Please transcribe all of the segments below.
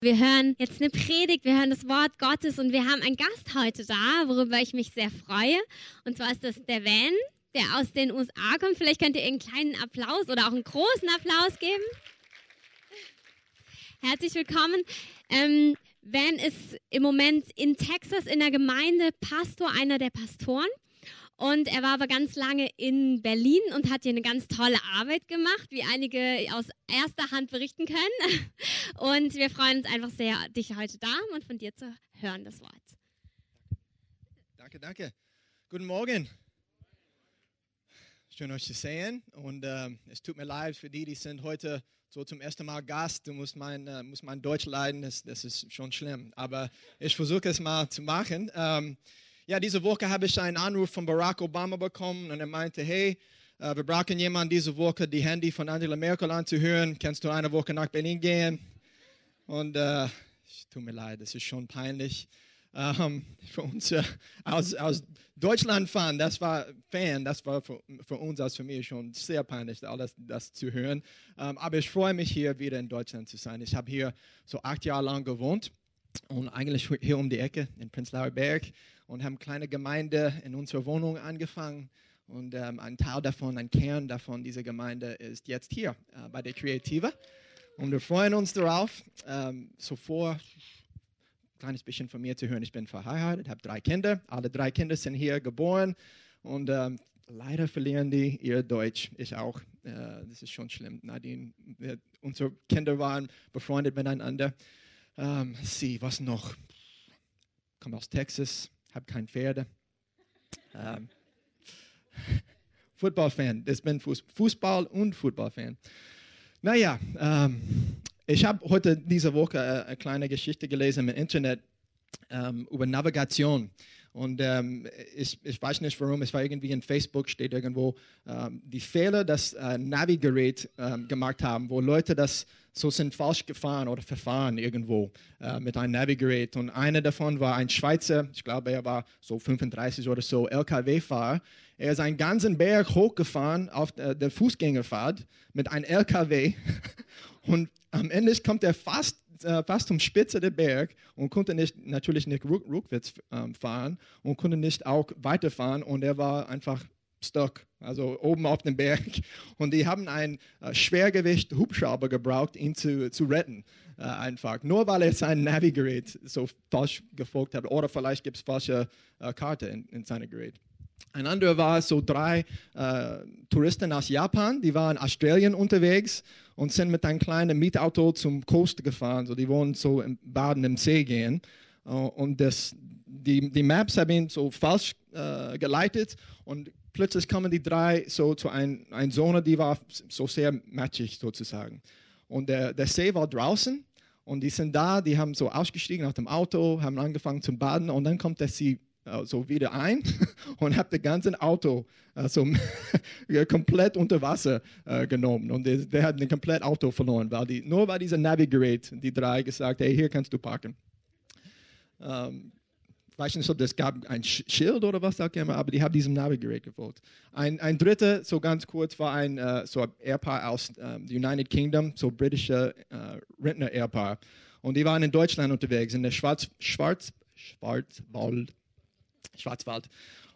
Wir hören jetzt eine Predigt, wir hören das Wort Gottes und wir haben einen Gast heute da, worüber ich mich sehr freue. Und zwar ist das der Van, der aus den USA kommt. Vielleicht könnt ihr einen kleinen Applaus oder auch einen großen Applaus geben. Herzlich willkommen. Ähm, Van ist im Moment in Texas in der Gemeinde Pastor, einer der Pastoren. Und er war aber ganz lange in Berlin und hat hier eine ganz tolle Arbeit gemacht, wie einige aus erster Hand berichten können. Und wir freuen uns einfach sehr, dich heute da und von dir zu hören, das Wort. Danke, danke. Guten Morgen. Schön euch zu sehen. Und äh, es tut mir leid für die, die sind heute so zum ersten Mal Gast. Du musst mein, äh, musst mein Deutsch leiden, das, das ist schon schlimm. Aber ich versuche es mal zu machen. Ähm, ja, diese Woche habe ich einen Anruf von Barack Obama bekommen und er meinte, hey, äh, wir brauchen jemanden diese Woche, die Handy von Angela Merkel anzuhören. Kannst du eine Woche nach Berlin gehen? Und äh, tut mir leid, das ist schon peinlich. Ähm, für uns äh, aus, aus Deutschland fahren, das war Fan, das war für, für, uns als Familie schon sehr peinlich, alles das zu hören. Ähm, aber ich freue mich hier wieder in Deutschland zu sein. Ich habe hier so acht Jahre lang gewohnt und eigentlich hier um die Ecke in Prenzlauer Berg und haben eine kleine Gemeinde in unserer Wohnung angefangen. Und ähm, ein Teil davon, ein Kern davon dieser Gemeinde ist jetzt hier äh, bei der Kreative. Und wir freuen uns darauf, ähm, sofort ein kleines bisschen von mir zu hören. Ich bin verheiratet, habe drei Kinder. Alle drei Kinder sind hier geboren. Und ähm, leider verlieren die ihr Deutsch. Ich auch. Äh, das ist schon schlimm. Nadine, wir, unsere Kinder waren befreundet miteinander. Ähm, sie, was noch? Komme aus Texas, habe kein Pferde. Ähm, Football-Fan, ich bin Fußball- und Football-Fan. Naja, ähm, ich habe heute diese Woche äh, eine kleine Geschichte gelesen im Internet ähm, über Navigation. Und ähm, ich, ich, weiß nicht warum, es war irgendwie in Facebook, steht irgendwo, ähm, die Fehler, das äh, Navigerät ähm, gemacht haben, wo Leute das so sind falsch gefahren oder verfahren irgendwo äh, mit einem Navigerät. Und einer davon war ein Schweizer, ich glaube, er war so 35 oder so, LKW-Fahrer. Er ist einen ganzen Berg hochgefahren auf der, der Fußgängerfahrt mit einem LKW. Und am Ende kommt er fast äh, fast zum Spitze der Berg und konnte nicht, natürlich nicht rückwärts ähm, fahren und konnte nicht auch weiterfahren und er war einfach stuck, also oben auf dem Berg. Und die haben einen äh, Schwergewicht Hubschrauber gebraucht, ihn zu, zu retten. Äh, einfach. Nur weil er sein Navigerät so falsch gefolgt hat. Oder vielleicht gibt es falsche äh, Karte in, in seinem Gerät. Ein anderer war so drei äh, Touristen aus Japan, die waren in Australien unterwegs und sind mit einem kleinen Mietauto zum Coast gefahren. So, die wollen so im Baden im See gehen. Uh, und das, die, die Maps haben ihn so falsch äh, geleitet und plötzlich kommen die drei so zu einer ein Zone, die war so sehr matchig sozusagen. Und der, der See war draußen und die sind da, die haben so ausgestiegen aus dem Auto, haben angefangen zu baden und dann kommt der See äh, so wieder ein und habe das ganze Auto äh, so komplett unter Wasser äh, genommen. Und der, der hat ein komplett Auto verloren, weil die, nur bei diesem Navigerät die drei gesagt, hey, hier kannst du parken. Ähm, ich weiß nicht, ob es gab ein Schild oder was auch immer, aber die haben diesem Navigerät gefolgt. Ein, ein dritter, so ganz kurz, war ein uh, so Ehepaar aus um, United Kingdom, so britische uh, Rentner-Ehepaar. Und die waren in Deutschland unterwegs, in der Schwarz, Schwarz, Schwarzwald, Schwarzwald.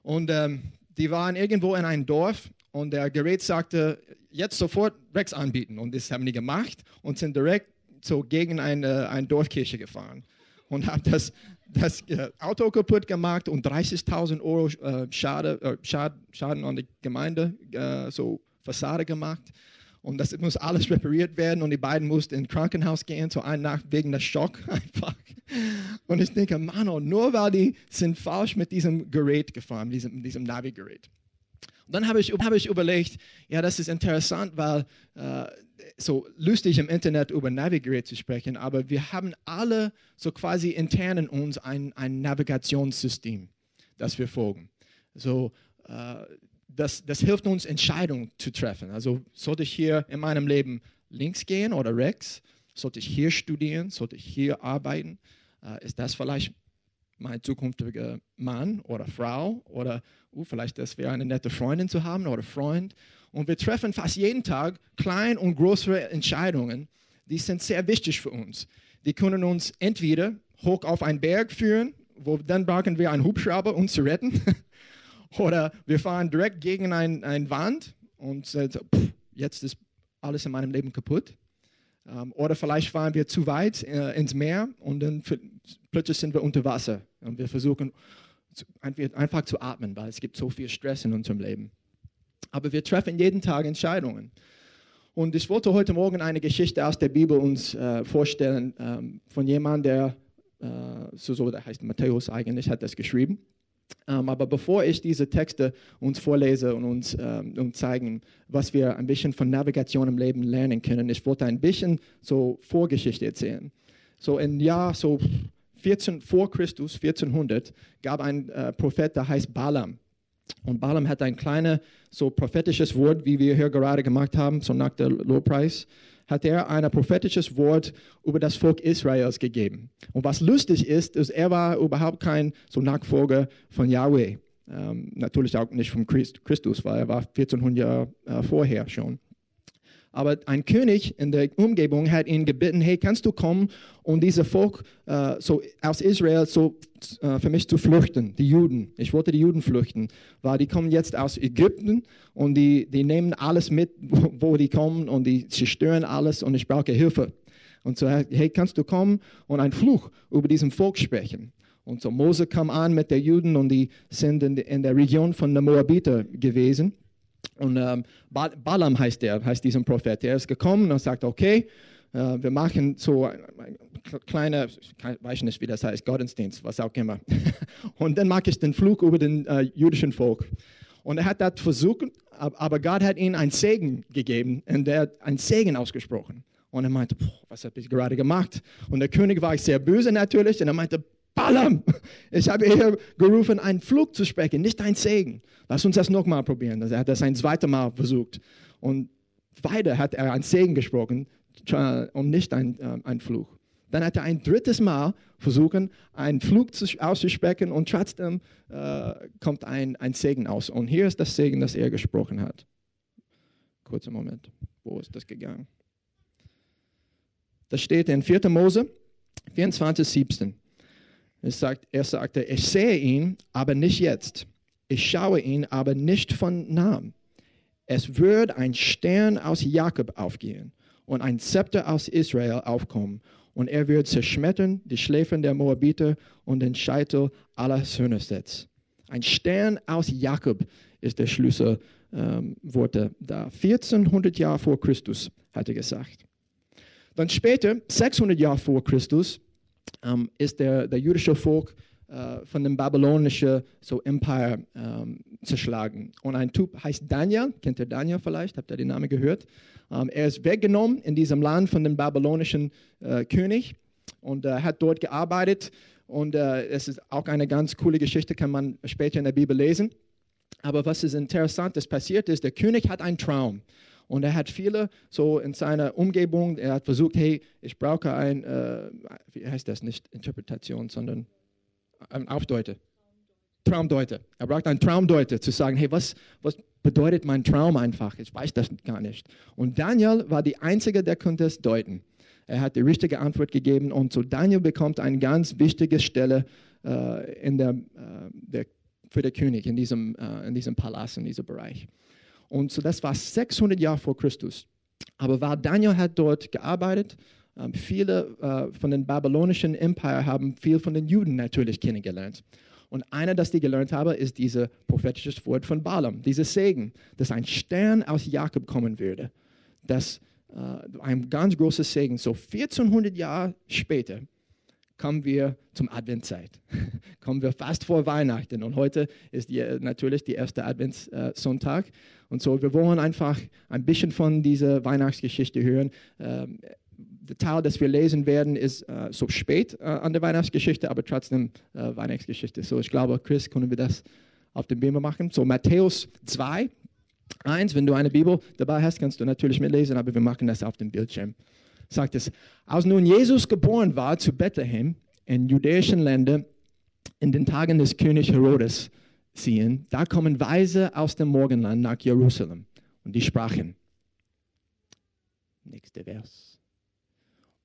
Und ähm, die waren irgendwo in einem Dorf und der Gerät sagte, jetzt sofort Rex anbieten. Und das haben die gemacht und sind direkt so gegen eine, eine Dorfkirche gefahren und haben das, das äh, Auto kaputt gemacht und 30.000 Euro äh, Schade, äh, Schad, Schaden an die Gemeinde, so Fassade gemacht. Und das muss alles repariert werden und die beiden mussten ins Krankenhaus gehen, so eine Nacht wegen des Schock einfach. Und ich denke, Mann, oh, nur weil die sind falsch mit diesem Gerät gefahren, diesem, diesem Navi-Gerät. Und dann habe ich, hab ich überlegt, ja, das ist interessant, weil äh, so lustig im Internet über Navigerät zu sprechen, aber wir haben alle so quasi intern in uns ein, ein Navigationssystem, das wir folgen. So, äh, das, das hilft uns, Entscheidungen zu treffen. Also sollte ich hier in meinem Leben links gehen oder rechts? Sollte ich hier studieren? Sollte ich hier arbeiten? Äh, ist das vielleicht mein zukünftiger Mann oder Frau? Oder uh, vielleicht das wäre eine nette Freundin zu haben oder Freund. Und wir treffen fast jeden Tag kleine und größere Entscheidungen, die sind sehr wichtig für uns. die können uns entweder hoch auf einen Berg führen, wo dann brauchen wir einen Hubschrauber, um zu retten, oder wir fahren direkt gegen ein, eine Wand und äh, pff, jetzt ist alles in meinem Leben kaputt. Ähm, oder vielleicht fahren wir zu weit äh, ins Meer und dann plötzlich sind wir unter Wasser und wir versuchen zu, einfach zu atmen, weil es gibt so viel Stress in unserem Leben. Aber wir treffen jeden Tag Entscheidungen. Und ich wollte heute Morgen eine Geschichte aus der Bibel uns äh, vorstellen ähm, von jemandem, der, äh, so, so, der heißt Matthäus eigentlich, hat das geschrieben. Ähm, aber bevor ich diese Texte uns vorlese und uns ähm, zeigen, was wir ein bisschen von Navigation im Leben lernen können, ich wollte ein bisschen so Vorgeschichte erzählen. So im Jahr so 14 vor Christus, 1400, gab ein äh, Prophet, der heißt Balaam. Und Balaam hat ein kleines, so prophetisches Wort, wie wir hier gerade gemacht haben, so nach der Lobpreis, hat er ein prophetisches Wort über das Volk Israels gegeben. Und was lustig ist, ist, er war überhaupt kein so Nachfolger von Yahweh. Ähm, natürlich auch nicht von Christus, weil er war 1400 Jahre äh, vorher schon. Aber ein König in der Umgebung hat ihn gebeten, hey, kannst du kommen und dieses Volk äh, so aus Israel so äh, für mich zu flüchten, die Juden. Ich wollte die Juden flüchten, weil die kommen jetzt aus Ägypten und die, die nehmen alles mit, wo, wo die kommen und die zerstören alles und ich brauche Hilfe. Und so, hey, kannst du kommen und einen Fluch über diesem Volk sprechen? Und so Mose kam an mit den Juden und die sind in, in der Region von den Moabiter gewesen. Und ähm, Balaam heißt der, heißt diesen Prophet. Er ist gekommen und sagt, okay, äh, wir machen so ein, ein kleine, ich weiß nicht, wie das heißt, Gottesdienst, was auch immer. und dann mache ich den Flug über den äh, jüdischen Volk. Und er hat das versucht, aber Gott hat ihm einen Segen gegeben und er hat einen Segen ausgesprochen. Und er meinte, was habe ich gerade gemacht? Und der König war sehr böse natürlich und er meinte, Balaam, ich habe hier gerufen, einen Flug zu sprechen, nicht ein Segen. Lass uns das nochmal probieren. Also er hat das ein zweites Mal versucht. Und weiter hat er einen Segen gesprochen und nicht ein, äh, ein Fluch. Dann hat er ein drittes Mal versucht, einen Flug auszusprechen und trotzdem äh, kommt ein, ein Segen aus. Und hier ist das Segen, das er gesprochen hat. Kurzer Moment, wo ist das gegangen? Das steht in 4. Mose 24, 17. Es sagt, er sagte, ich sehe ihn, aber nicht jetzt. Ich schaue ihn, aber nicht von nahem. Es wird ein Stern aus Jakob aufgehen und ein Zepter aus Israel aufkommen. Und er wird zerschmettern die Schläfen der Moabiter und den Scheitel aller Söhnesets. Ein Stern aus Jakob ist der Schlüsselwort ähm, da. 1400 Jahre vor Christus hat er gesagt. Dann später, 600 Jahre vor Christus, ähm, ist der, der jüdische Volk äh, von dem babylonischen so Empire ähm, zerschlagen. Und ein Typ heißt Daniel, kennt ihr Daniel vielleicht, habt ihr den Namen gehört? Ähm, er ist weggenommen in diesem Land von dem babylonischen äh, König und äh, hat dort gearbeitet. Und es ist auch eine ganz coole Geschichte, kann man später in der Bibel lesen. Aber was ist interessant, das passiert ist, der König hat einen Traum. Und er hat viele so in seiner Umgebung, er hat versucht, hey, ich brauche ein, äh, wie heißt das, nicht Interpretation, sondern ein Aufdeute. Traumdeuter. Er braucht einen Traumdeuter, zu sagen, hey, was, was bedeutet mein Traum einfach? Ich weiß das gar nicht. Und Daniel war die Einzige, der konnte es deuten. Er hat die richtige Antwort gegeben und so Daniel bekommt eine ganz wichtige Stelle äh, in der, äh, der, für den König in diesem, äh, in diesem Palast, in diesem Bereich. Und so das war 600 Jahre vor Christus. Aber weil Daniel hat dort gearbeitet, ähm, viele äh, von den babylonischen Empire haben viel von den Juden natürlich kennengelernt. Und einer, das die gelernt haben, ist dieses prophetische Wort von Balaam, dieses Segen, dass ein Stern aus Jakob kommen würde. Das äh, ein ganz großes Segen. So 1400 Jahre später kommen wir zum Adventzeit. kommen wir fast vor Weihnachten. Und heute ist die, natürlich der erste Adventssonntag. Und so, wir wollen einfach ein bisschen von dieser Weihnachtsgeschichte hören. Ähm, der Teil, das wir lesen werden, ist äh, so spät äh, an der Weihnachtsgeschichte, aber trotzdem äh, Weihnachtsgeschichte. So, ich glaube, Chris, können wir das auf dem Beamer machen. So, Matthäus 2, 1, wenn du eine Bibel dabei hast, kannst du natürlich mitlesen, aber wir machen das auf dem Bildschirm sagt es, als nun Jesus geboren war zu Bethlehem in jüdischen Ländern in den Tagen des Königs Herodes sehen, da kommen Weise aus dem Morgenland nach Jerusalem und die sprachen. Nächster Vers.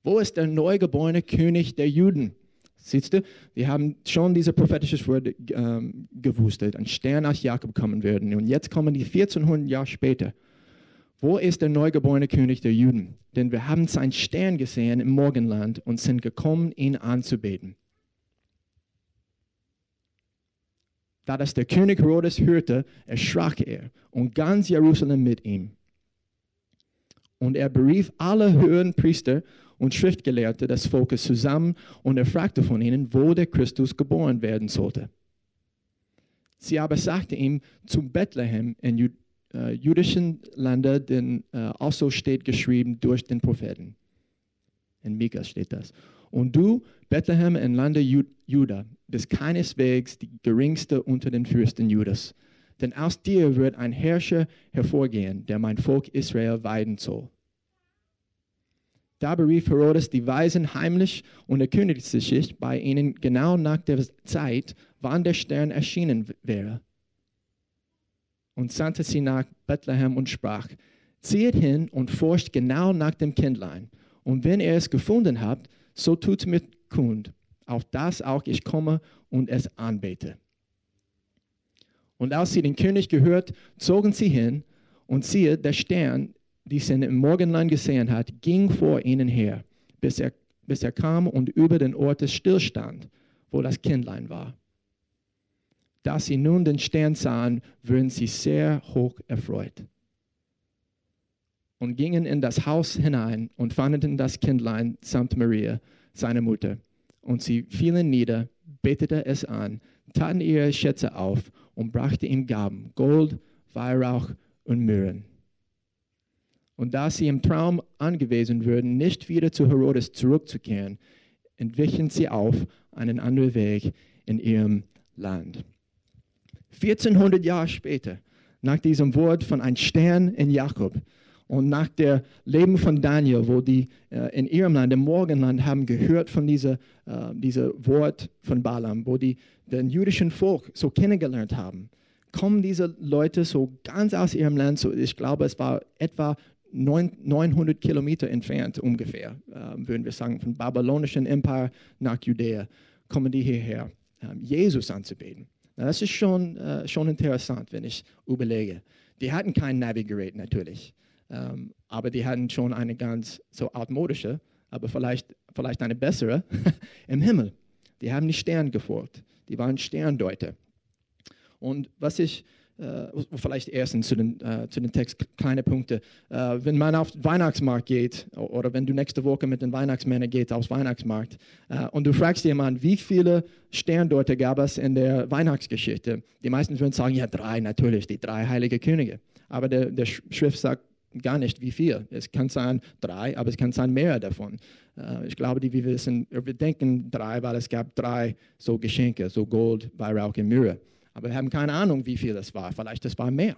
Wo ist der neugeborene König der Juden? Siehst du, wir haben schon dieses prophetische Wort ähm, gewusst, ein Stern aus Jakob kommen würde. Und jetzt kommen die 1400 Jahre später. Wo ist der neugeborene König der Juden? Denn wir haben seinen Stern gesehen im Morgenland und sind gekommen, ihn anzubeten. Da das der König Herodes hörte, erschrak er und ganz Jerusalem mit ihm. Und er berief alle höheren Priester und Schriftgelehrte des Volkes zusammen und er fragte von ihnen, wo der Christus geboren werden sollte. Sie aber sagte ihm, zu Bethlehem in äh, jüdischen Lande, denn äh, also steht geschrieben durch den Propheten. In Mika steht das. Und du, Bethlehem im Lande Juda, bist keineswegs die geringste unter den Fürsten Judas. Denn aus dir wird ein Herrscher hervorgehen, der mein Volk Israel weiden soll. Da berief Herodes die Weisen heimlich und erkündigte sich bei ihnen genau nach der Zeit, wann der Stern erschienen wäre. Und sandte sie nach Bethlehem und sprach, zieht hin und forscht genau nach dem Kindlein. Und wenn ihr es gefunden habt, so tut mir kund, auf das auch ich komme und es anbete. Und als sie den König gehört, zogen sie hin, und siehe, der Stern, die sie im Morgenland gesehen hat, ging vor ihnen her, bis er, bis er kam und über den Ort des Stillstand, wo das Kindlein war. Da sie nun den Stern sahen, wurden sie sehr hoch erfreut und gingen in das Haus hinein und fanden das Kindlein samt Maria, seine Mutter. Und sie fielen nieder, betete es an, taten ihre Schätze auf und brachten ihm Gaben, Gold, Weihrauch und Myrrhen. Und da sie im Traum angewiesen wurden, nicht wieder zu Herodes zurückzukehren, entwichen sie auf einen anderen Weg in ihrem Land. 1400 Jahre später, nach diesem Wort von einem Stern in Jakob, und nach dem Leben von Daniel, wo die äh, in ihrem Land, im Morgenland, haben gehört von diesem äh, diese Wort von Balaam, wo die den jüdischen Volk so kennengelernt haben, kommen diese Leute so ganz aus ihrem Land, so, ich glaube, es war etwa 900 Kilometer entfernt ungefähr, äh, würden wir sagen, vom babylonischen Empire nach Judäa, kommen die hierher, äh, Jesus anzubeten. Das ist schon, äh, schon interessant, wenn ich überlege. Die hatten kein Navigerät natürlich. Ähm, aber die hatten schon eine ganz so altmodische, aber vielleicht, vielleicht eine bessere im Himmel. Die haben die Sterne gefolgt. Die waren Sterndeuter. Und was ich, vielleicht erstens zu den, äh, zu den Text kleine Punkte. Äh, wenn man auf den Weihnachtsmarkt geht oder wenn du nächste Woche mit den Weihnachtsmännern gehst aufs Weihnachtsmarkt äh, und du fragst jemanden, wie viele Sterndeuter gab es in der Weihnachtsgeschichte? Die meisten würden sagen, ja drei natürlich, die drei heilige Könige. Aber der, der Schrift sagt gar nicht, wie viel. Es kann sein drei, aber es kann sein mehr davon. Äh, ich glaube, die, wir wissen, wir denken drei, weil es gab drei so Geschenke, so Gold, Weihrauch und Myrrhe. Aber wir haben keine Ahnung, wie viel das war. Vielleicht das war mehr.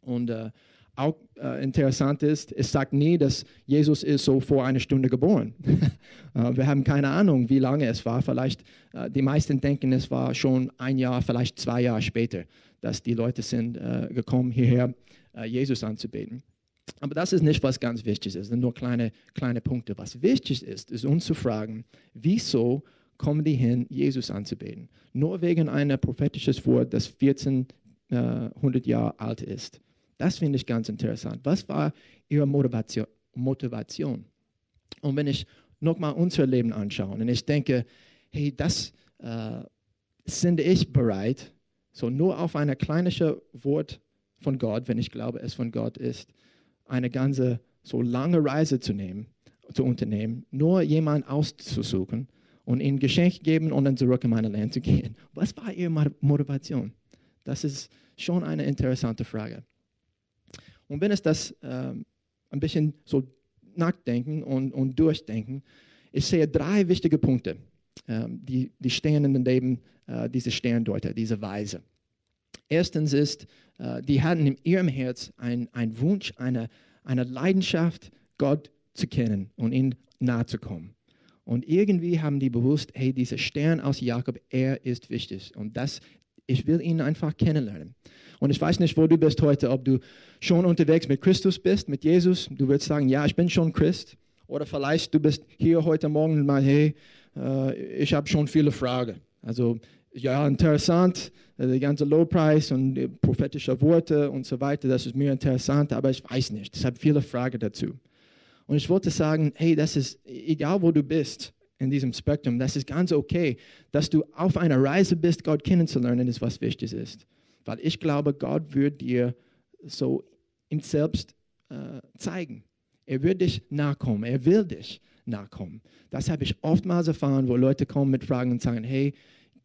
Und äh, auch äh, interessant ist, es sagt nie, dass Jesus ist so vor einer Stunde geboren. äh, wir haben keine Ahnung, wie lange es war. Vielleicht, äh, die meisten denken, es war schon ein Jahr, vielleicht zwei Jahre später, dass die Leute sind äh, gekommen hierher, äh, Jesus anzubeten. Aber das ist nicht, was ganz wichtig ist. Sind nur kleine, kleine Punkte. Was wichtig ist, ist uns zu fragen, wieso kommen die hin, Jesus anzubeten? Nur wegen einer prophetisches Wort, das 1400 Jahre alt ist. Das finde ich ganz interessant. Was war ihre Motivation? Motivation? Und wenn ich nochmal unser Leben anschaue und ich denke, hey, das äh, sind ich bereit, so nur auf ein kleines Wort von Gott, wenn ich glaube, es von Gott ist, eine ganze so lange Reise zu nehmen, zu unternehmen, nur jemanden auszusuchen und ihnen Geschenk geben und dann zurück in meine Land zu gehen. Was war ihre Motivation? Das ist schon eine interessante Frage. Und wenn es das ähm, ein bisschen so nachdenken und, und durchdenken, ich sehe drei wichtige Punkte, ähm, die, die stehen in dem Leben äh, dieser Sterndeuter, dieser Weise. Erstens ist, äh, die hatten in ihrem Herz einen Wunsch, eine, eine Leidenschaft, Gott zu kennen und ihm nahe zu kommen. Und irgendwie haben die bewusst, hey, dieser Stern aus Jakob, er ist wichtig. Und das, ich will ihn einfach kennenlernen. Und ich weiß nicht, wo du bist heute, ob du schon unterwegs mit Christus bist, mit Jesus. Du würdest sagen, ja, ich bin schon Christ. Oder vielleicht du bist hier heute Morgen und meinst, hey, äh, ich habe schon viele Fragen. Also ja, interessant, äh, die ganze Low Price und prophetische Worte und so weiter, das ist mir interessant, aber ich weiß nicht. Ich habe viele Fragen dazu. Und ich wollte sagen, hey, das ist egal, wo du bist in diesem Spektrum, das ist ganz okay, dass du auf einer Reise bist, Gott kennenzulernen, ist was wichtig ist. Weil ich glaube, Gott wird dir so ihm selbst äh, zeigen. Er wird dich nachkommen. Er will dich nachkommen. Das habe ich oftmals erfahren, wo Leute kommen mit Fragen und sagen, hey,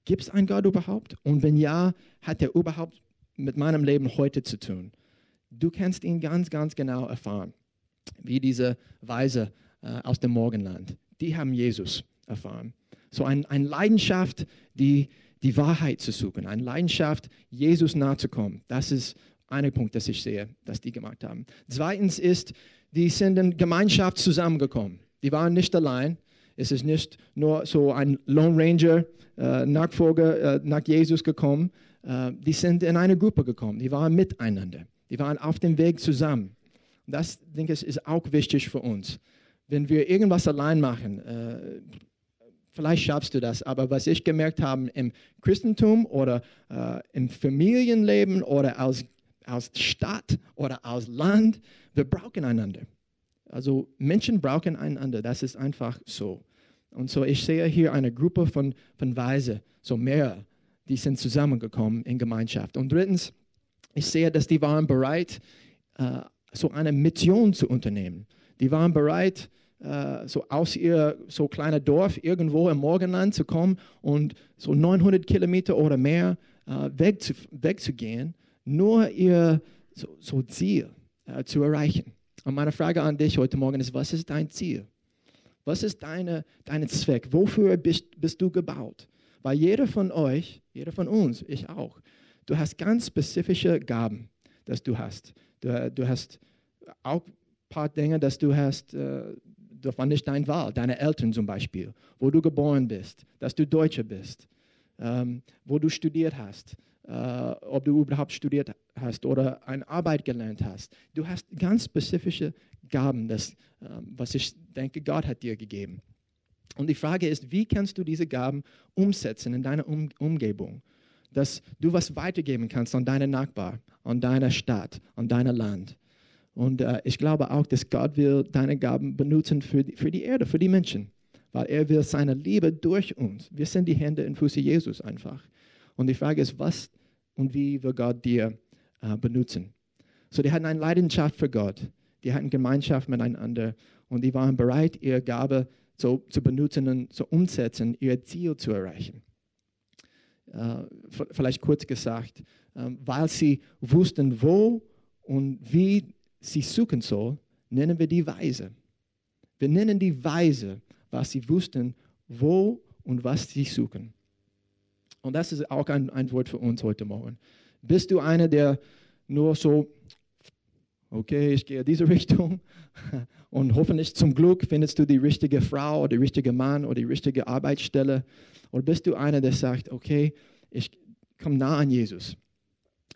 gibt es einen Gott überhaupt? Und wenn ja, hat er überhaupt mit meinem Leben heute zu tun? Du kannst ihn ganz, ganz genau erfahren, wie diese Weise äh, aus dem Morgenland. Die haben Jesus erfahren. So eine ein Leidenschaft, die, die Wahrheit zu suchen, eine Leidenschaft, Jesus nahe zu kommen. Das ist ein Punkt, das ich sehe, dass die gemacht haben. Zweitens ist, die sind in Gemeinschaft zusammengekommen. Die waren nicht allein. Es ist nicht nur so ein Lone Ranger, äh, Nachfolger äh, nach Jesus gekommen. Äh, die sind in eine Gruppe gekommen. Die waren miteinander. Die waren auf dem Weg zusammen. Das, denke ich, ist auch wichtig für uns. Wenn wir irgendwas allein machen, äh, vielleicht schaffst du das, aber was ich gemerkt habe im Christentum oder äh, im Familienleben oder als aus Stadt oder aus Land. Wir brauchen einander. Also Menschen brauchen einander. Das ist einfach so. Und so, ich sehe hier eine Gruppe von, von Weise, so mehr, die sind zusammengekommen in Gemeinschaft. Und drittens, ich sehe, dass die waren bereit, äh, so eine Mission zu unternehmen. Die waren bereit, äh, so aus ihr so kleiner Dorf irgendwo im Morgenland zu kommen und so 900 Kilometer oder mehr äh, weg zu, wegzugehen nur ihr so, so Ziel äh, zu erreichen. Und meine Frage an dich heute Morgen ist, was ist dein Ziel? Was ist deine, dein Zweck? Wofür bist, bist du gebaut? Weil jeder von euch, jeder von uns, ich auch, du hast ganz spezifische Gaben, dass du hast. Du, du hast auch ein paar Dinge, dass du hast, äh, davon nicht dein Wahl, deine Eltern zum Beispiel, wo du geboren bist, dass du Deutscher bist, ähm, wo du studiert hast, äh, ob du überhaupt studiert hast oder eine Arbeit gelernt hast. Du hast ganz spezifische Gaben, das, äh, was ich denke, Gott hat dir gegeben. Und die Frage ist, wie kannst du diese Gaben umsetzen in deiner um Umgebung, dass du was weitergeben kannst an deine Nachbarn, an deiner Stadt, an dein Land. Und äh, ich glaube auch, dass Gott will deine Gaben benutzen für die, für die Erde, für die Menschen, weil er will seine Liebe durch uns. Wir sind die Hände und Füße Jesus einfach. Und die Frage ist, was und wie will Gott dir äh, benutzen? So, die hatten eine Leidenschaft für Gott. Die hatten Gemeinschaft miteinander und die waren bereit, ihre Gabe so, zu benutzen und zu umsetzen, ihr Ziel zu erreichen. Äh, vielleicht kurz gesagt, äh, weil sie wussten, wo und wie sie suchen soll, nennen wir die Weise. Wir nennen die Weise, was sie wussten, wo und was sie suchen. Und das ist auch ein, ein Wort für uns heute Morgen. Bist du einer, der nur so, okay, ich gehe diese Richtung und hoffentlich zum Glück findest du die richtige Frau oder die richtige Mann oder die richtige Arbeitsstelle? Oder bist du einer, der sagt, okay, ich komme nah an Jesus?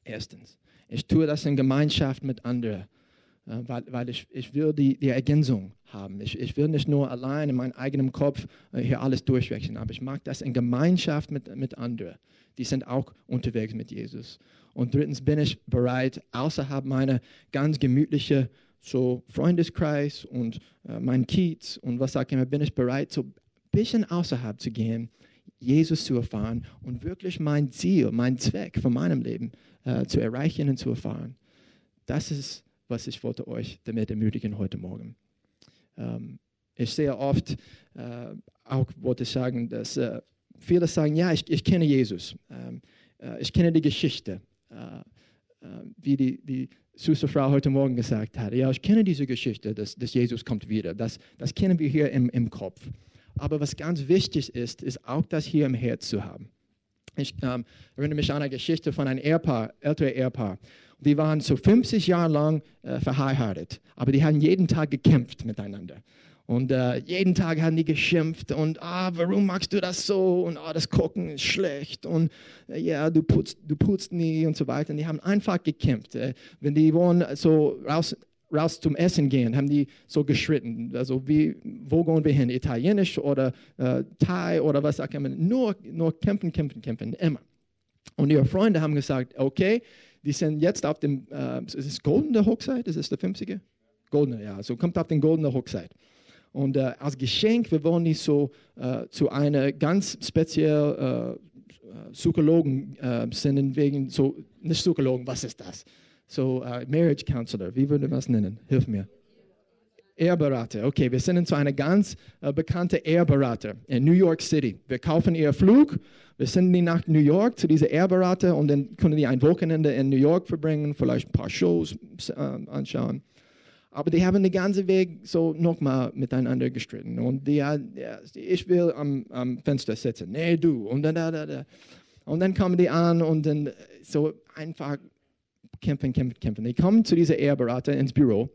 Erstens. Ich tue das in Gemeinschaft mit anderen. Äh, weil, weil ich, ich will die, die Ergänzung haben. Ich, ich will nicht nur allein in meinem eigenen Kopf äh, hier alles durchwechseln, aber ich mag das in Gemeinschaft mit, mit anderen. Die sind auch unterwegs mit Jesus. Und drittens bin ich bereit, außerhalb meiner ganz gemütlichen so Freundeskreis und äh, mein Kiez und was auch immer, bin ich bereit, so ein bisschen außerhalb zu gehen, Jesus zu erfahren und wirklich mein Ziel, mein Zweck von meinem Leben äh, zu erreichen und zu erfahren. Das ist was ich wollte euch damit ermutigen heute Morgen. Ähm, ich sehe oft, äh, auch wollte ich sagen, dass äh, viele sagen, ja, ich, ich kenne Jesus. Ähm, äh, ich kenne die Geschichte, äh, äh, wie die, die süße Frau heute Morgen gesagt hat. Ja, ich kenne diese Geschichte, dass, dass Jesus kommt wieder. Das, das kennen wir hier im, im Kopf. Aber was ganz wichtig ist, ist auch das hier im Herz zu haben. Ich ähm, erinnere mich an eine Geschichte von einem Ehepaar, älteren Ehepaar die waren so 50 Jahre lang äh, verheiratet, aber die haben jeden Tag gekämpft miteinander. Und äh, jeden Tag haben die geschimpft und, ah, warum machst du das so? Und, ah, das Kochen ist schlecht und, äh, ja, du putzt, du putzt nie und so weiter. Und die haben einfach gekämpft. Äh, wenn die wollen so raus raus zum Essen gehen, haben die so geschritten. Also wie, wo gehen wir hin? Italienisch oder äh, Thai oder was auch immer. Nur, nur kämpfen, kämpfen, kämpfen, immer. Und ihre Freunde haben gesagt, okay, die sind jetzt auf dem, äh, ist es goldene Hochzeit? Ist es der 50er? Goldene, ja. So kommt auf den goldene Hochzeit. Und äh, als Geschenk, wir wollen nicht so äh, zu einer ganz speziellen äh, Psychologen äh, senden, wegen so, nicht Psychologen, was ist das? So, uh, Marriage Counselor, wie würde man das nennen? Hilf mir. Ehrberater. Okay, wir sind zu einer ganz äh, bekannten Ehrberater in New York City. Wir kaufen ihr Flug, wir senden die nach New York zu dieser Ehrberater und dann können die ein Wochenende in New York verbringen, vielleicht ein paar Shows äh, anschauen. Aber die haben den ganzen Weg so nochmal miteinander gestritten. Und die, ja, ich will am, am, Fenster sitzen. Nee, du. Und dann, da, da, da. Und dann kommen die an und dann so einfach kämpfen, kämpfen, kämpfen. Die kommen zu dieser Eheberater ins Büro.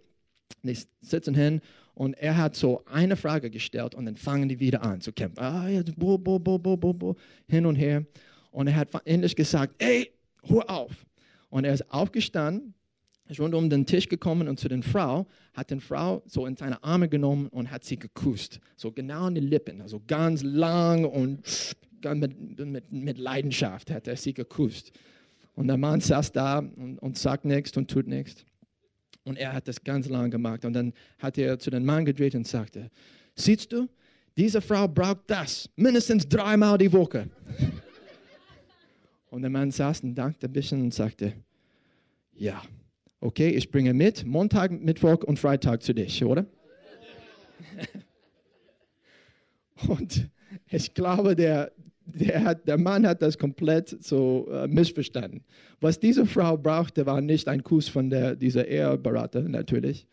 Die sitzen hin und er hat so eine Frage gestellt und dann fangen die wieder an zu kämpfen. Ah, ja, bo, bo, bo, bo, bo, bo, hin und her. Und er hat endlich gesagt, ey, hör auf. Und er ist aufgestanden ist rund um den Tisch gekommen und zu der Frau, hat die Frau so in seine Arme genommen und hat sie geküsst. So genau an die Lippen, also ganz lang und mit, mit, mit Leidenschaft hat er sie geküsst. Und der Mann saß da und, und sagt nichts und tut nichts. Und er hat das ganz lang gemacht. Und dann hat er zu dem Mann gedreht und sagte, siehst du, diese Frau braucht das mindestens dreimal die Woche. und der Mann saß und dankte ein bisschen und sagte, ja, Okay, ich bringe mit Montag, Mittwoch und Freitag zu dich, oder? und ich glaube, der, der, hat, der Mann hat das komplett so äh, missverstanden. Was diese Frau brauchte, war nicht ein Kuss von der, dieser Eheberater natürlich.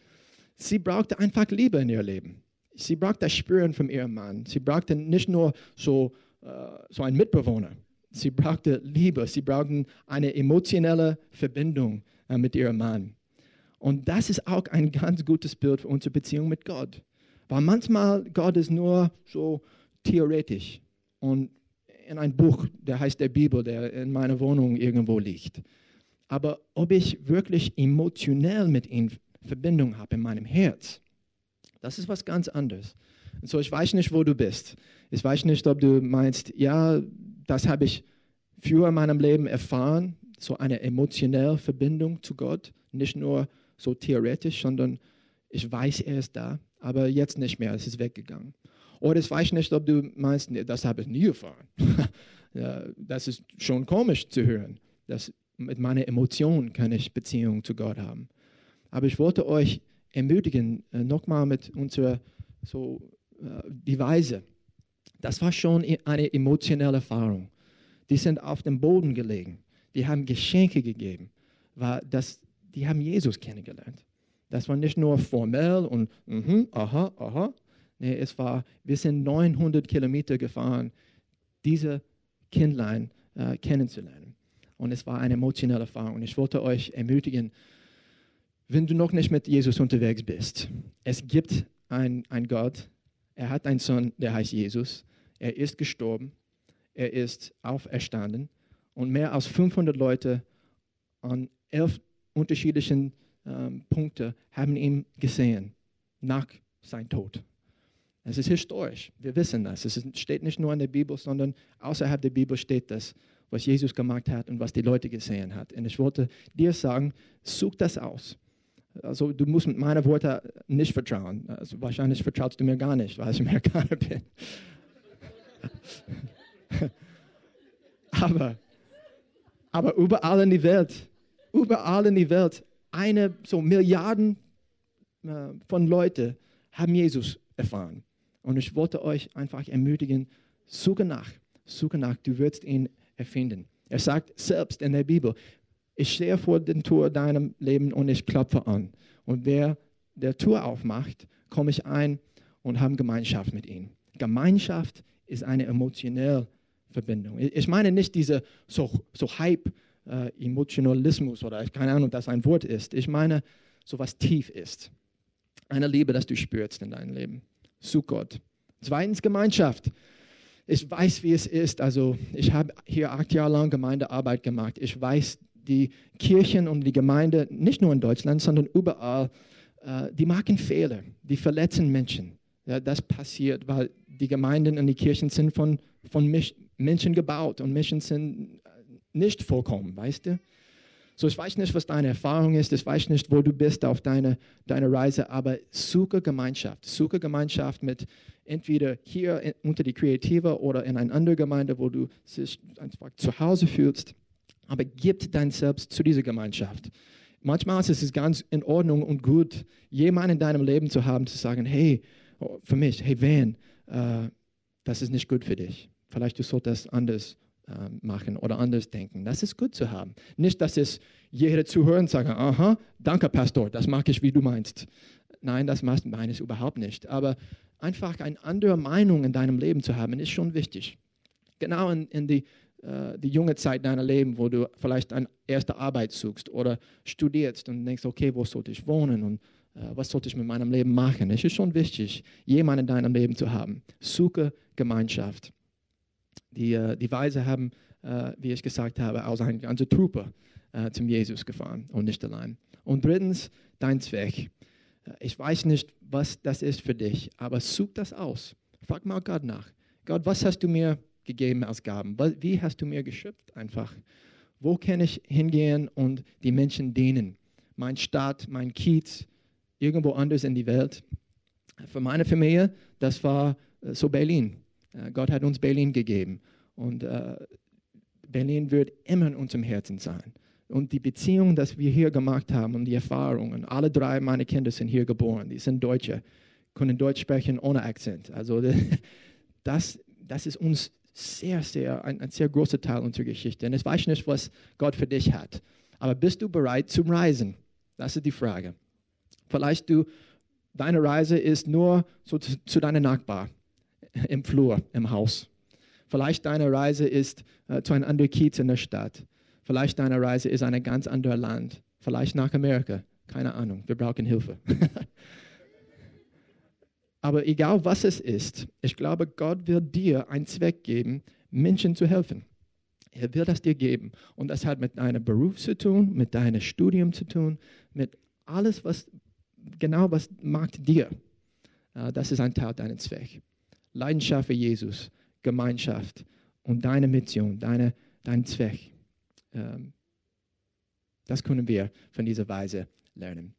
Sie brauchte einfach Liebe in ihr Leben. Sie brauchte das Spüren von ihrem Mann. Sie brauchte nicht nur so, äh, so einen Mitbewohner. Sie brauchte Liebe. Sie brauchten eine emotionelle Verbindung äh, mit ihrem Mann. Und das ist auch ein ganz gutes Bild für unsere Beziehung mit Gott. Weil manchmal Gott ist nur so theoretisch und in ein Buch, der heißt der Bibel, der in meiner Wohnung irgendwo liegt. Aber ob ich wirklich emotionell mit ihm Verbindung habe in meinem Herz, das ist was ganz anderes. Und so, ich weiß nicht, wo du bist. Ich weiß nicht, ob du meinst, ja, das habe ich früher in meinem Leben erfahren, so eine emotionelle Verbindung zu Gott, nicht nur so theoretisch, sondern ich weiß, er ist da, aber jetzt nicht mehr, es ist weggegangen. Oder ich weiß nicht, ob du meinst, das habe ich nie erfahren. das ist schon komisch zu hören. dass mit meiner Emotion kann ich Beziehung zu Gott haben. Aber ich wollte euch ermutigen, äh, nochmal mit unserer so äh, die Weise. Das war schon eine emotionelle Erfahrung. Die sind auf dem Boden gelegen die haben Geschenke gegeben, war das, die haben Jesus kennengelernt. Das war nicht nur formell und mm aha, aha. Nee, es war, wir sind 900 Kilometer gefahren, diese Kindlein äh, kennenzulernen. Und es war eine emotionelle Erfahrung. Und ich wollte euch ermutigen, wenn du noch nicht mit Jesus unterwegs bist, es gibt einen Gott, er hat einen Sohn, der heißt Jesus, er ist gestorben, er ist auferstanden und mehr als 500 Leute an elf unterschiedlichen ähm, Punkten haben ihn gesehen nach seinem Tod. Es ist historisch, wir wissen das. Es steht nicht nur in der Bibel, sondern außerhalb der Bibel steht das, was Jesus gemacht hat und was die Leute gesehen hat. Und ich wollte dir sagen, such das aus. Also du musst mit meinen Worten nicht vertrauen. Also wahrscheinlich vertraust du mir gar nicht, weil ich Amerikaner bin. Aber aber überall in die Welt, überall in die Welt, eine so Milliarden äh, von Leuten haben Jesus erfahren. Und ich wollte euch einfach ermutigen, suche nach, suche nach, du wirst ihn erfinden. Er sagt selbst in der Bibel, ich stehe vor dem Tor deinem Leben und ich klopfe an. Und wer der Tür aufmacht, komme ich ein und habe Gemeinschaft mit ihm. Gemeinschaft ist eine emotionelle Verbindung. Ich meine nicht diese so, so Hype, äh, Emotionalismus oder keine Ahnung, dass ein Wort ist. Ich meine so was tief ist. Eine Liebe, das du spürst in deinem Leben. Zu Gott. Zweitens Gemeinschaft. Ich weiß, wie es ist. Also ich habe hier acht Jahre lang Gemeindearbeit gemacht. Ich weiß, die Kirchen und die Gemeinde, nicht nur in Deutschland, sondern überall, äh, die machen Fehler, die verletzen Menschen. Ja, das passiert, weil die Gemeinden und die Kirchen sind von, von Menschen gebaut und Menschen sind nicht vollkommen, weißt du? So, ich weiß nicht, was deine Erfahrung ist, ich weiß nicht, wo du bist auf deiner deine Reise, aber suche Gemeinschaft. Suche Gemeinschaft mit entweder hier in, unter die Kreative oder in einer anderen Gemeinde, wo du dich einfach zu Hause fühlst. Aber gib dein Selbst zu dieser Gemeinschaft. Manchmal ist es ganz in Ordnung und gut, jemanden in deinem Leben zu haben, zu sagen, hey, oh, für mich, hey Van, äh, das ist nicht gut für dich. Vielleicht du solltest anders äh, machen oder anders denken. Das ist gut zu haben. Nicht, dass es jeder zuhört und sagt, aha, danke Pastor, das mag ich, wie du meinst. Nein, das meine ich überhaupt nicht. Aber einfach eine andere Meinung in deinem Leben zu haben, ist schon wichtig. Genau in, in die, äh, die junge Zeit deiner Leben, wo du vielleicht eine erste Arbeit suchst oder studierst und denkst, okay, wo sollte ich wohnen und äh, was sollte ich mit meinem Leben machen? Es ist schon wichtig, jemanden in deinem Leben zu haben. Suche Gemeinschaft. Die, äh, die Weise haben, äh, wie ich gesagt habe, aus einer ganzen Truppe zum Jesus gefahren und nicht allein. Und drittens, dein Zweck. Ich weiß nicht, was das ist für dich, aber such das aus. Frag mal Gott nach. Gott, was hast du mir gegeben als Gaben? Wie hast du mir geschöpft einfach? Wo kann ich hingehen und die Menschen dienen? Mein Stadt, mein Kiez, irgendwo anders in die Welt. Für meine Familie, das war äh, so Berlin. Äh, Gott hat uns Berlin gegeben. Und äh, Berlin wird immer in unserem Herzen sein. Und die Beziehung, die wir hier gemacht haben und die Erfahrungen, alle drei meiner Kinder sind hier geboren, die sind Deutsche, können Deutsch sprechen ohne Akzent. Also das, das ist uns sehr, sehr, ein, ein sehr großer Teil unserer Geschichte. Und ich weiß nicht, was Gott für dich hat. Aber bist du bereit zum Reisen? Das ist die Frage. Vielleicht du, deine Reise ist nur so zu, zu deiner Nachbar im Flur, im Haus. Vielleicht deine Reise ist äh, zu einem anderen Kiez in der Stadt. Vielleicht deine Reise ist ein ganz anderes Land. Vielleicht nach Amerika. Keine Ahnung. Wir brauchen Hilfe. Aber egal was es ist, ich glaube, Gott wird dir einen Zweck geben, Menschen zu helfen. Er will das dir geben. Und das hat mit deinem Beruf zu tun, mit deinem Studium zu tun, mit alles, was genau was macht dir. Das ist ein Teil deines Zwecks. Leidenschaft für Jesus, Gemeinschaft und deine Mission, deine, dein Zweck. Ähm, das können wir von dieser Weise lernen.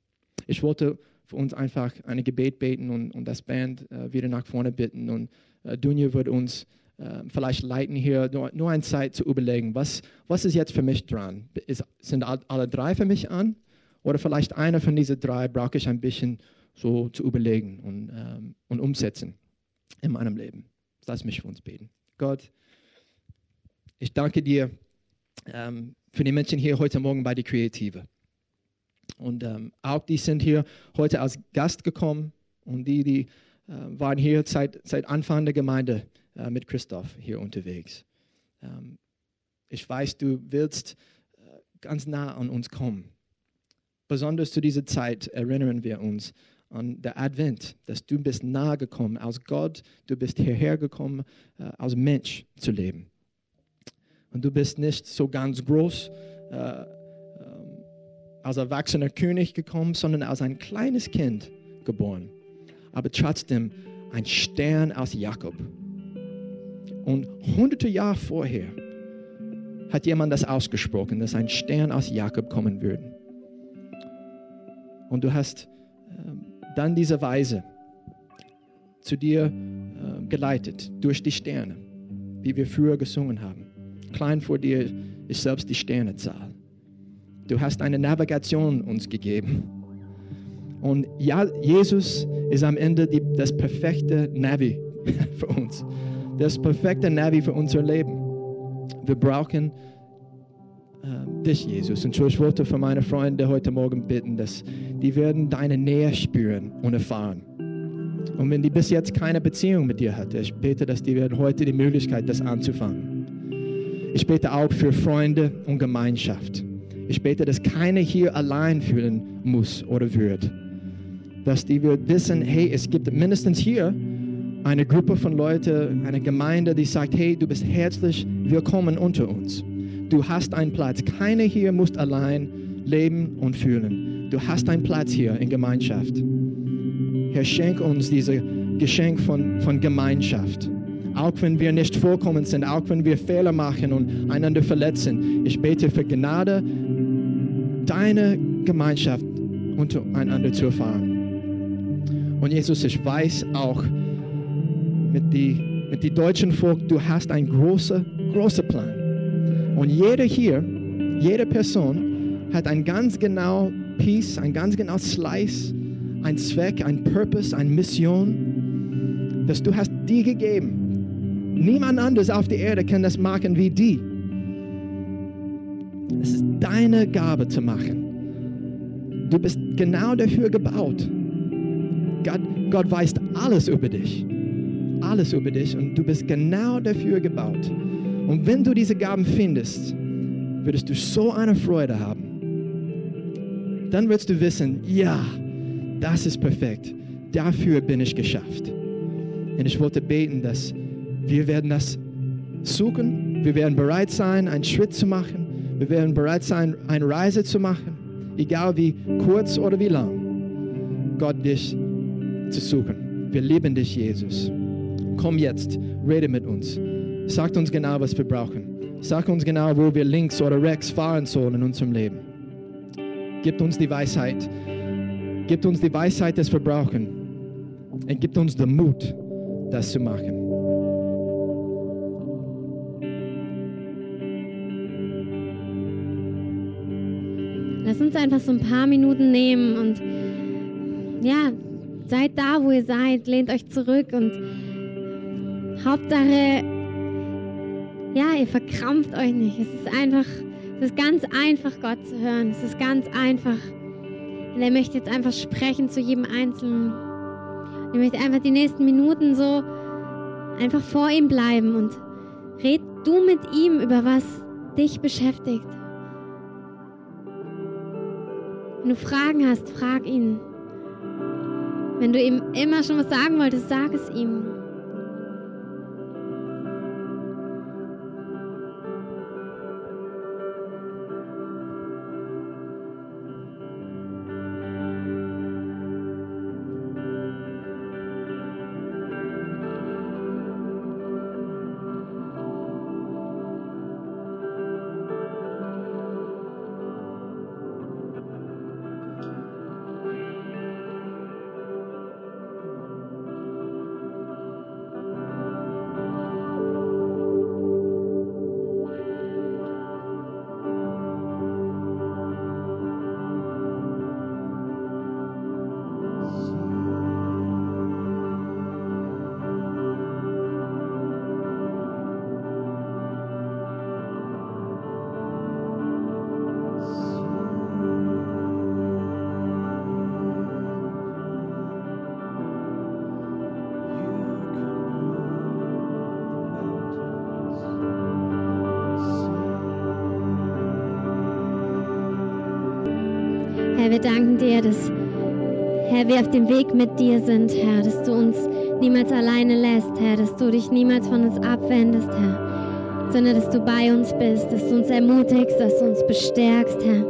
Ich wollte für uns einfach ein Gebet beten und, und das Band äh, wieder nach vorne bitten. Und äh, Dunja wird uns äh, vielleicht leiten hier, nur, nur eine Zeit zu überlegen, was, was ist jetzt für mich dran? Ist, sind alle drei für mich an? Oder vielleicht einer von diesen drei brauche ich ein bisschen so zu überlegen und, ähm, und umsetzen in meinem Leben. Lass mich für uns beten. Gott, ich danke dir ähm, für die Menschen hier heute Morgen bei der Kreative. Und ähm, auch die sind hier heute als Gast gekommen und die, die äh, waren hier seit, seit Anfang der Gemeinde äh, mit Christoph hier unterwegs. Ähm, ich weiß, du willst äh, ganz nah an uns kommen. Besonders zu dieser Zeit erinnern wir uns an der Advent, dass du bist nahe gekommen als Gott, du bist hierher gekommen, äh, als Mensch zu leben. Und du bist nicht so ganz groß äh, äh, als erwachsener König gekommen, sondern als ein kleines Kind geboren. Aber trotzdem ein Stern aus Jakob. Und hunderte Jahre vorher hat jemand das ausgesprochen, dass ein Stern aus Jakob kommen würde. Und du hast äh, dann diese Weise zu dir äh, geleitet durch die Sterne, wie wir früher gesungen haben. Klein vor dir ist selbst die Sternezahl. Du hast eine Navigation uns gegeben. Und ja, Jesus ist am Ende die, das perfekte Navi für uns. Das perfekte Navi für unser Leben. Wir brauchen dich, Jesus. Und so ich wollte für meine Freunde heute Morgen bitten, dass die werden deine Nähe spüren und erfahren. Und wenn die bis jetzt keine Beziehung mit dir hatte, ich bete, dass die werden heute die Möglichkeit, das anzufangen. Ich bete auch für Freunde und Gemeinschaft. Ich bete, dass keiner hier allein fühlen muss oder wird. Dass die wird wissen, hey, es gibt mindestens hier eine Gruppe von Leuten, eine Gemeinde, die sagt, hey, du bist herzlich willkommen unter uns. Du hast einen Platz. Keiner hier muss allein leben und fühlen. du hast einen Platz hier in Gemeinschaft. Herr, schenk uns dieses Geschenk von, von Gemeinschaft. Auch wenn wir nicht vollkommen sind, auch wenn wir Fehler machen und einander verletzen. Ich bete für Gnade, deine Gemeinschaft untereinander zu erfahren. Und Jesus, ich weiß auch mit die, mit die deutschen Volk, du hast einen großen, großen Plan. Und jeder hier, jede Person hat ein ganz genau Piece, ein ganz genau Slice, ein Zweck, ein Purpose, eine Mission, das du hast dir gegeben. Niemand anders auf der Erde kann das machen wie die. Es ist deine Gabe zu machen. Du bist genau dafür gebaut. Gott, Gott weiß alles über dich. Alles über dich und du bist genau dafür gebaut. Und wenn du diese Gaben findest, würdest du so eine Freude haben. Dann wirst du wissen, ja, das ist perfekt. Dafür bin ich geschafft. Und ich wollte beten, dass wir werden das suchen. Wir werden bereit sein, einen Schritt zu machen. Wir werden bereit sein, eine Reise zu machen. Egal wie kurz oder wie lang. Gott dich zu suchen. Wir lieben dich, Jesus. Komm jetzt, rede mit uns. Sag uns genau, was wir brauchen. Sag uns genau, wo wir links oder rechts fahren sollen in unserem Leben. Gib uns die Weisheit. Gib uns die Weisheit, das wir brauchen. Und gib uns den Mut, das zu machen. Lass uns einfach so ein paar Minuten nehmen und ja, seid da, wo ihr seid, lehnt euch zurück und Hauptsache, ja, ihr verkrampft euch nicht. Es ist einfach, es ist ganz einfach, Gott zu hören. Es ist ganz einfach. Und er möchte jetzt einfach sprechen zu jedem Einzelnen. Ich möchte einfach die nächsten Minuten so einfach vor ihm bleiben und red du mit ihm über was dich beschäftigt. Wenn du Fragen hast, frag ihn. Wenn du ihm immer schon was sagen wolltest, sag es ihm. Wir danken dir, dass, Herr, wir auf dem Weg mit dir sind, Herr, dass du uns niemals alleine lässt, Herr, dass du dich niemals von uns abwendest, Herr, sondern dass du bei uns bist, dass du uns ermutigst, dass du uns bestärkst, Herr.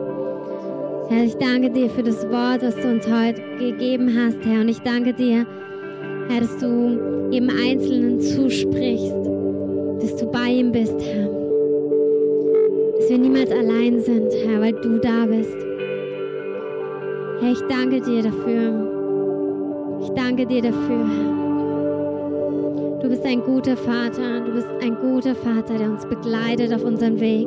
Herr, ich danke dir für das Wort, was du uns heute gegeben hast, Herr, und ich danke dir, Herr, dass du jedem Einzelnen zusprichst, dass du bei ihm bist, Herr. Dass wir niemals allein sind, Herr, weil du da bist. Herr, ich danke dir dafür. Ich danke dir dafür. Du bist ein guter Vater. Du bist ein guter Vater, der uns begleitet auf unserem Weg.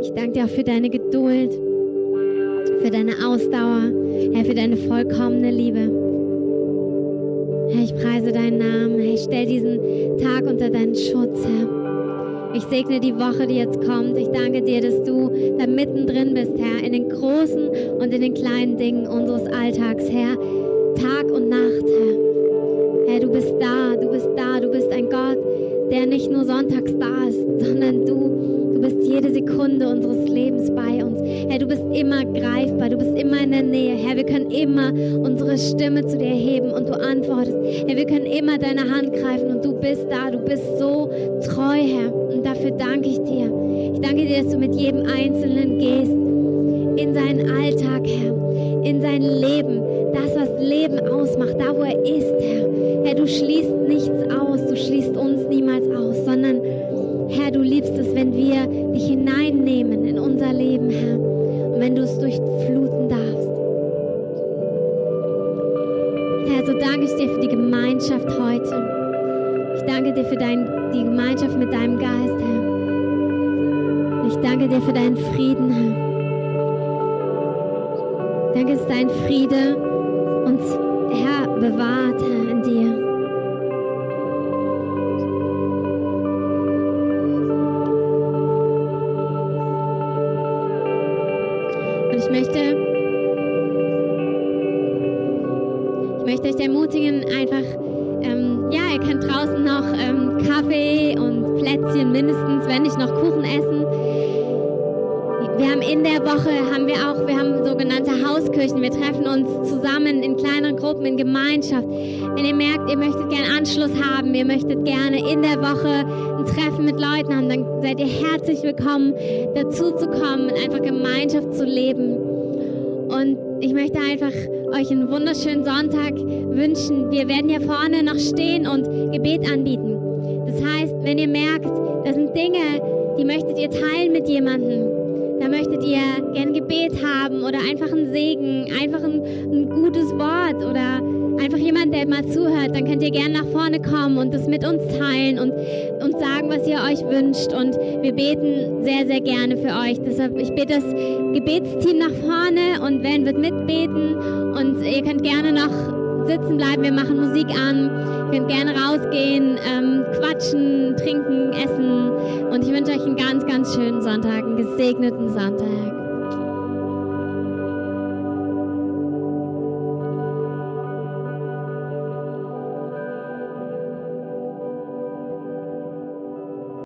Ich danke dir auch für deine Geduld, für deine Ausdauer, Herr, für deine vollkommene Liebe. Herr, ich preise deinen Namen. Herr, ich stelle diesen Tag unter deinen Schutz, Herr. Ich segne die Woche, die jetzt kommt. Ich danke dir, dass du da mittendrin bist, Herr, in den großen und in den kleinen Dingen unseres Alltags, Herr. Tag und Nacht, Herr. Herr, du bist da, du bist da, du bist ein Gott, der nicht nur sonntags da ist, sondern du, du bist jede Sekunde unseres Lebens bei uns. Herr, du bist immer greifbar, du bist immer in der Nähe. Herr, wir können immer unsere Stimme zu dir heben und du antwortest. Herr, wir können immer deine Hand greifen und du bist da, du bist so treu, Herr. Und dafür danke ich dir. Ich danke dir, dass du mit jedem Einzelnen gehst in seinen Alltag, Herr, in sein Leben, das, was Leben ausmacht, da, wo er ist, Herr. Herr, du schließt nichts aus, du schließt uns niemals Gemeinschaft heute. Ich danke dir für dein, die Gemeinschaft mit deinem Geist, Herr. Ich danke dir für deinen Frieden, Herr. Danke, dass dein Friede uns, Herr, bewahrt, Herr, in dir. Hauskirchen. Wir treffen uns zusammen in kleineren Gruppen, in Gemeinschaft. Wenn ihr merkt, ihr möchtet gerne Anschluss haben, ihr möchtet gerne in der Woche ein Treffen mit Leuten haben, dann seid ihr herzlich willkommen, dazu zu kommen und einfach Gemeinschaft zu leben. Und ich möchte einfach euch einen wunderschönen Sonntag wünschen. Wir werden hier vorne noch stehen und Gebet anbieten. Das heißt, wenn ihr merkt, das sind Dinge, die möchtet ihr teilen mit jemandem, da möchtet ihr gern Gebet haben oder einfach einen Segen, einfach ein, ein gutes Wort oder einfach jemand, der mal zuhört, dann könnt ihr gern nach vorne kommen und das mit uns teilen und uns sagen, was ihr euch wünscht. Und wir beten sehr, sehr gerne für euch. Deshalb, ich bitte das Gebetsteam nach vorne und Van wird mitbeten und ihr könnt gerne noch sitzen bleiben. Wir machen Musik an. Könnt gerne rausgehen, ähm, quatschen, trinken, essen. Und ich wünsche euch einen ganz, ganz schönen Sonntag, einen gesegneten Sonntag.